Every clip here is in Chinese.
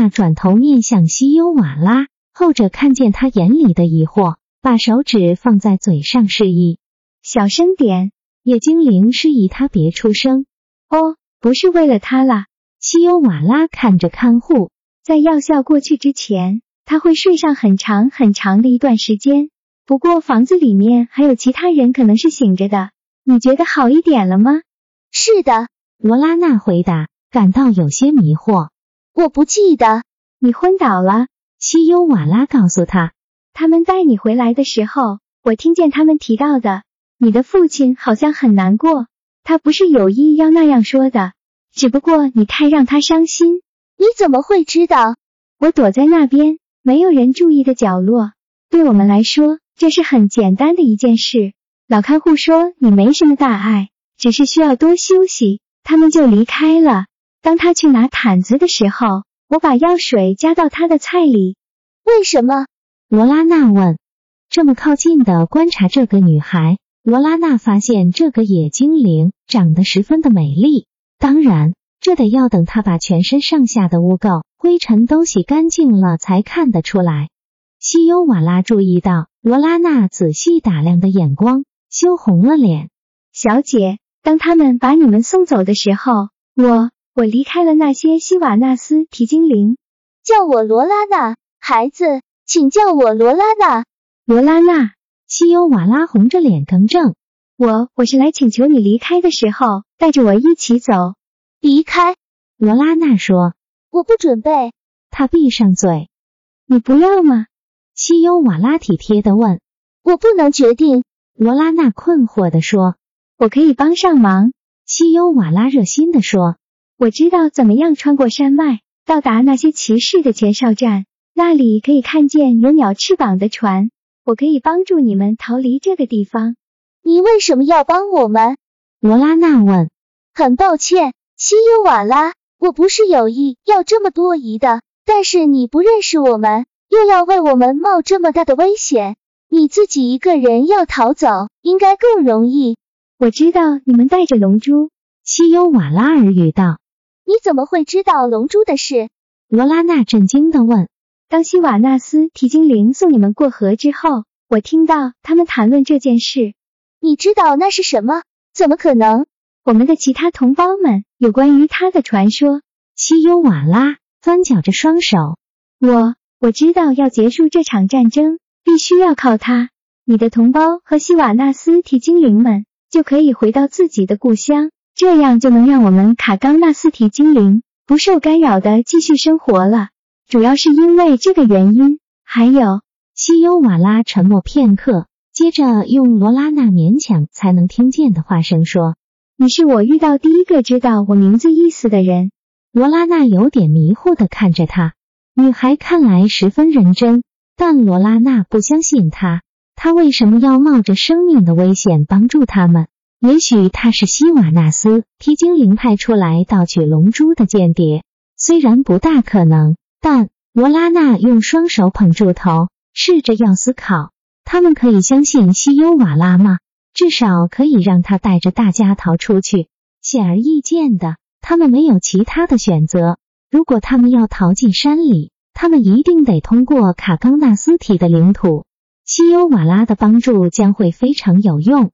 娜转头面向西优瓦拉，后者看见他眼里的疑惑，把手指放在嘴上示意小声点。野精灵示意他别出声。哦，不是为了他啦。西优瓦拉看着看护，在药效过去之前，他会睡上很长很长的一段时间。不过房子里面还有其他人可能是醒着的。你觉得好一点了吗？是的，罗拉娜回答，感到有些迷惑。我不记得你昏倒了，西优瓦拉告诉他。他们带你回来的时候，我听见他们提到的。你的父亲好像很难过，他不是有意要那样说的，只不过你太让他伤心。你怎么会知道？我躲在那边没有人注意的角落。对我们来说，这是很简单的一件事。老看护说你没什么大碍，只是需要多休息，他们就离开了。当他去拿毯子的时候，我把药水加到他的菜里。为什么？罗拉娜问。这么靠近的观察这个女孩，罗拉娜发现这个野精灵长得十分的美丽。当然，这得要等她把全身上下的污垢、灰尘都洗干净了才看得出来。西优瓦拉注意到罗拉娜仔细打量的眼光，羞红了脸。小姐，当他们把你们送走的时候，我。我离开了那些希瓦纳斯提精灵，叫我罗拉娜，孩子，请叫我罗拉娜。罗拉娜，西优瓦拉红着脸更正。我我是来请求你离开的时候，带着我一起走。离开？罗拉娜说。我不准备。他闭上嘴。你不要吗？西优瓦拉体贴的问。我不能决定。罗拉娜困惑的说。我可以帮上忙。西优瓦拉热心的说。我知道怎么样穿过山脉到达那些骑士的前哨站，那里可以看见有鸟翅膀的船。我可以帮助你们逃离这个地方。你为什么要帮我们？罗拉娜问。很抱歉，西优瓦拉，我不是有意要这么多疑的。但是你不认识我们，又要为我们冒这么大的危险，你自己一个人要逃走，应该更容易。我知道你们带着龙珠，西优瓦拉耳语道。你怎么会知道龙珠的事？罗拉娜震惊的问。当希瓦纳斯提精灵送你们过河之后，我听到他们谈论这件事。你知道那是什么？怎么可能？我们的其他同胞们有关于他的传说。西优瓦拉翻搅着双手。我我知道要结束这场战争，必须要靠他。你的同胞和希瓦纳斯提精灵们就可以回到自己的故乡。这样就能让我们卡冈纳斯提精灵不受干扰的继续生活了。主要是因为这个原因。还有，西优瓦拉沉默片刻，接着用罗拉娜勉强才能听见的话声说：“你是我遇到第一个知道我名字意思的人。”罗拉娜有点迷糊的看着他，女孩看来十分认真，但罗拉娜不相信她。她为什么要冒着生命的危险帮助他们？也许他是希瓦纳斯提精灵派出来盗取龙珠的间谍，虽然不大可能，但罗拉娜用双手捧住头，试着要思考：他们可以相信西优瓦拉吗？至少可以让他带着大家逃出去。显而易见的，他们没有其他的选择。如果他们要逃进山里，他们一定得通过卡冈纳斯提的领土。西优瓦拉的帮助将会非常有用。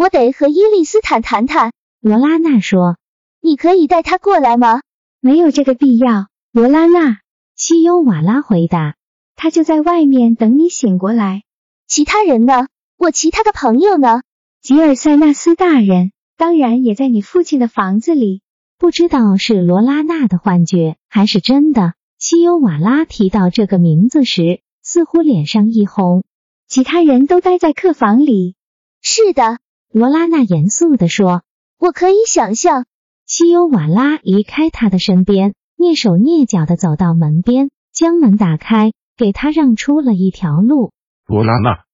我得和伊利斯坦谈谈，罗拉娜说。你可以带他过来吗？没有这个必要，罗拉娜。西优瓦拉回答。他就在外面等你醒过来。其他人呢？我其他的朋友呢？吉尔塞纳斯大人当然也在你父亲的房子里。不知道是罗拉娜的幻觉还是真的。西优瓦拉提到这个名字时，似乎脸上一红。其他人都待在客房里。是的。罗拉娜严肃地说：“我可以想象。”西优瓦拉离开他的身边，蹑手蹑脚的走到门边，将门打开，给他让出了一条路。罗拉娜，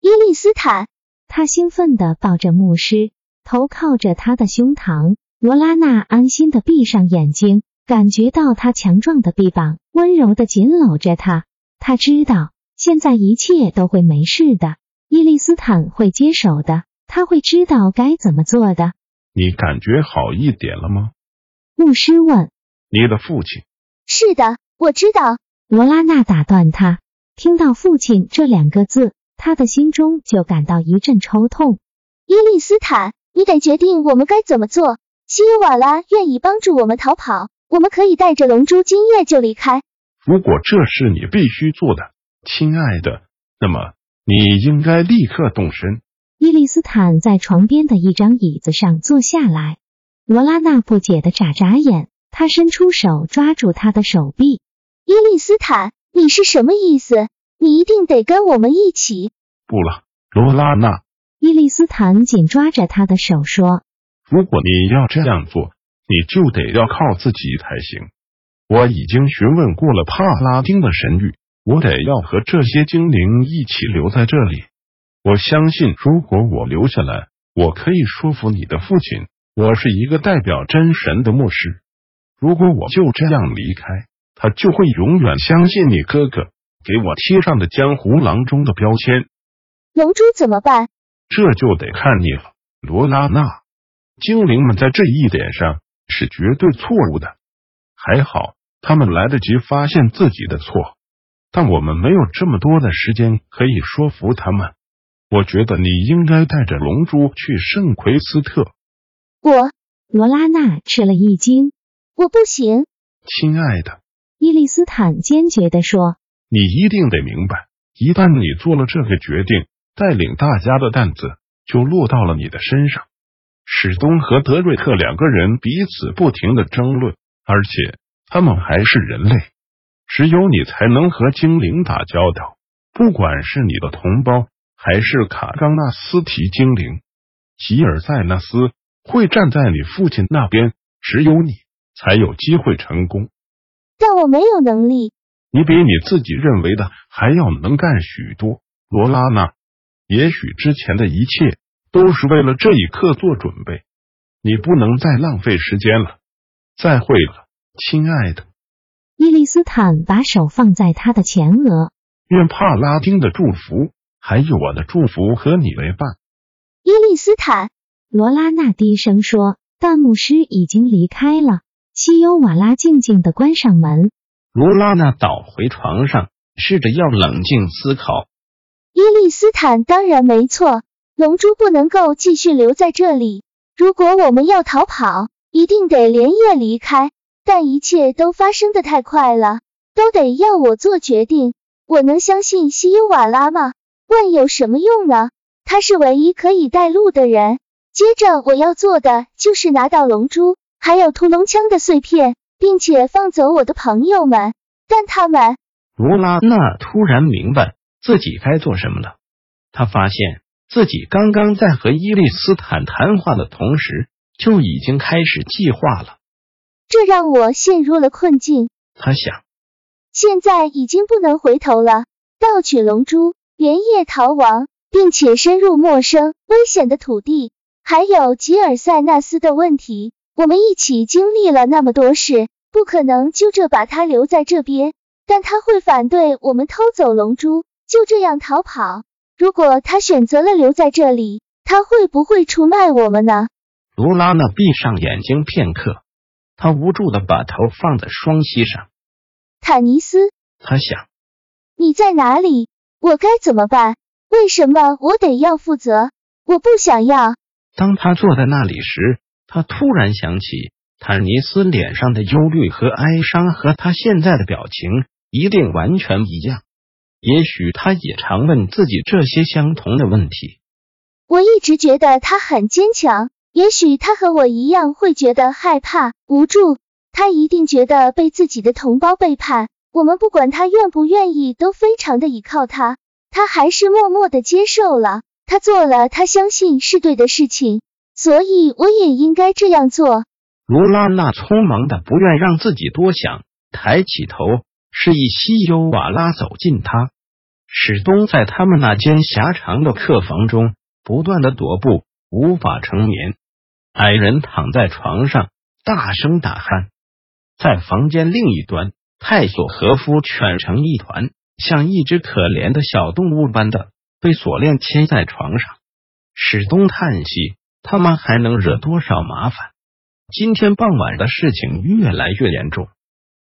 伊丽斯坦，他兴奋的抱着牧师，头靠着他的胸膛。罗拉娜安心的闭上眼睛，感觉到他强壮的臂膀温柔的紧搂着他。他知道现在一切都会没事的，伊丽斯坦会接手的，他会知道该怎么做的。你感觉好一点了吗？牧师问。你的父亲？是的，我知道。罗拉娜打断他，听到“父亲”这两个字，他的心中就感到一阵抽痛。伊丽斯坦，你得决定我们该怎么做。西尤瓦拉愿意帮助我们逃跑，我们可以带着龙珠今夜就离开。如果这是你必须做的，亲爱的，那么你应该立刻动身。伊丽斯坦在床边的一张椅子上坐下来，罗拉娜不解的眨眨眼，她伸出手抓住他的手臂。伊丽斯坦，你是什么意思？你一定得跟我们一起。不了，罗拉娜。伊丽斯坦紧抓着他的手说：“如果你要这样做，你就得要靠自己才行。我已经询问过了帕拉丁的神谕，我得要和这些精灵一起留在这里。”我相信，如果我留下来，我可以说服你的父亲。我是一个代表真神的牧师。如果我就这样离开，他就会永远相信你哥哥给我贴上的江湖郎中的标签。龙珠怎么办？这就得看你了，罗拉娜。精灵们在这一点上是绝对错误的。还好，他们来得及发现自己的错，但我们没有这么多的时间可以说服他们。我觉得你应该带着龙珠去圣奎斯特。我，罗拉娜吃了一惊。我不行，亲爱的。伊利斯坦坚决的说：“你一定得明白，一旦你做了这个决定，带领大家的担子就落到了你的身上。史东和德瑞克两个人彼此不停的争论，而且他们还是人类，只有你才能和精灵打交道，不管是你的同胞。”还是卡冈纳斯提精灵吉尔塞纳斯会站在你父亲那边，只有你才有机会成功。但我没有能力。你比你自己认为的还要能干许多，罗拉娜。也许之前的一切都是为了这一刻做准备。你不能再浪费时间了。再会了，亲爱的。伊丽斯坦把手放在他的前额。愿帕拉丁的祝福。还有我的祝福和你为伴，伊利斯坦。罗拉娜低声说：“大牧师已经离开了。”西优瓦拉静静的关上门。罗拉娜倒回床上，试着要冷静思考。伊利斯坦当然没错，龙珠不能够继续留在这里。如果我们要逃跑，一定得连夜离开。但一切都发生的太快了，都得要我做决定。我能相信西优瓦拉吗？问有什么用呢？他是唯一可以带路的人。接着我要做的就是拿到龙珠，还有屠龙枪的碎片，并且放走我的朋友们。但他们……罗拉娜突然明白自己该做什么了。他发现自己刚刚在和伊利斯坦谈话的同时，就已经开始计划了。这让我陷入了困境。他想，现在已经不能回头了。盗取龙珠。连夜逃亡，并且深入陌生危险的土地，还有吉尔塞纳斯的问题，我们一起经历了那么多事，不可能就这把他留在这边。但他会反对我们偷走龙珠，就这样逃跑。如果他选择了留在这里，他会不会出卖我们呢？卢拉娜闭上眼睛片刻，她无助的把头放在双膝上。坦尼斯，他想，你在哪里？我该怎么办？为什么我得要负责？我不想要。当他坐在那里时，他突然想起坦尼斯脸上的忧虑和哀伤，和他现在的表情一定完全一样。也许他也常问自己这些相同的问题。我一直觉得他很坚强。也许他和我一样会觉得害怕、无助。他一定觉得被自己的同胞背叛。我们不管他愿不愿意，都非常的依靠他，他还是默默的接受了。他做了他相信是对的事情，所以我也应该这样做。罗拉娜匆忙的不愿让自己多想，抬起头，示意西优瓦拉走近他。史东在他们那间狭长的客房中不断的踱步，无法成眠。矮人躺在床上，大声打鼾。在房间另一端，泰索和夫蜷成一团，像一只可怜的小动物般的被锁链牵在床上。史东叹息：他们还能惹多少麻烦？今天傍晚的事情越来越严重。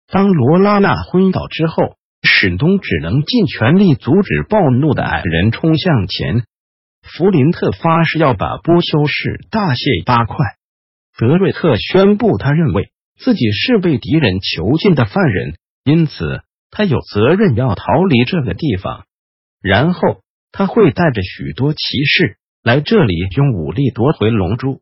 当罗拉娜昏倒之后，史东只能尽全力阻止暴怒的矮人冲向前。弗林特发誓要把波修士大卸八块。德瑞特宣布，他认为自己是被敌人囚禁的犯人，因此他有责任要逃离这个地方。然后他会带着许多骑士来这里，用武力夺回龙珠。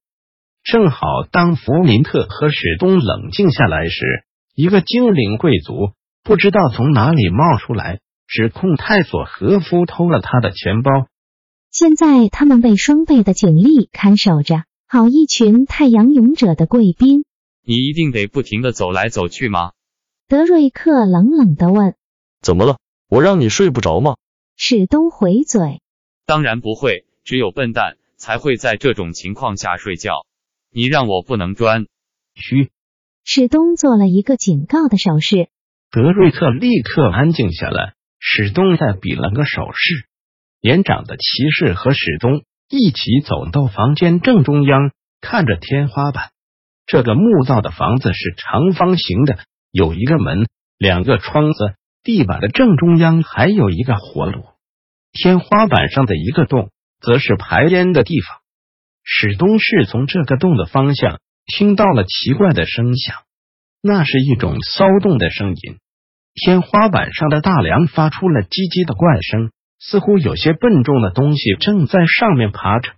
正好当弗林特和史东冷静下来时，一个精灵贵族不知道从哪里冒出来，指控泰索和夫偷了他的钱包。现在他们被双倍的警力看守着，好一群太阳勇者的贵宾。你一定得不停的走来走去吗？德瑞克冷冷的问。怎么了？我让你睡不着吗？史东回嘴。当然不会，只有笨蛋才会在这种情况下睡觉。你让我不能钻。嘘。史东做了一个警告的手势。德瑞克立刻安静下来。史东再比了个手势。年长的骑士和史东一起走到房间正中央，看着天花板。这个木造的房子是长方形的，有一个门，两个窗子。地板的正中央还有一个火炉。天花板上的一个洞，则是排烟的地方。史东是从这个洞的方向听到了奇怪的声响，那是一种骚动的声音。天花板上的大梁发出了叽叽的怪声，似乎有些笨重的东西正在上面爬着。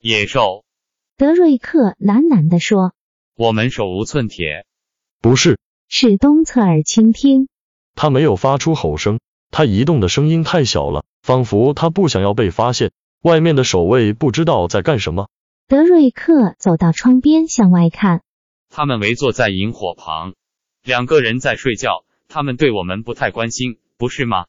野兽，德瑞克喃喃地说：“我们手无寸铁。”不是。史东侧耳倾听，他没有发出吼声，他移动的声音太小了，仿佛他不想要被发现。外面的守卫不知道在干什么。德瑞克走到窗边向外看，他们围坐在萤火旁，两个人在睡觉。他们对我们不太关心，不是吗？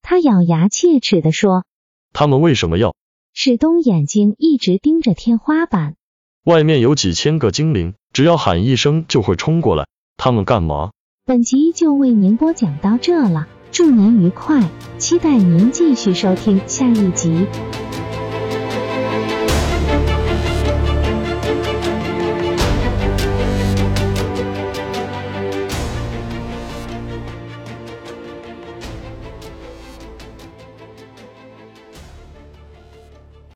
他咬牙切齿地说。他们为什么要？史东眼睛一直盯着天花板。外面有几千个精灵，只要喊一声就会冲过来。他们干嘛？本集就为您播讲到这了，祝您愉快，期待您继续收听下一集。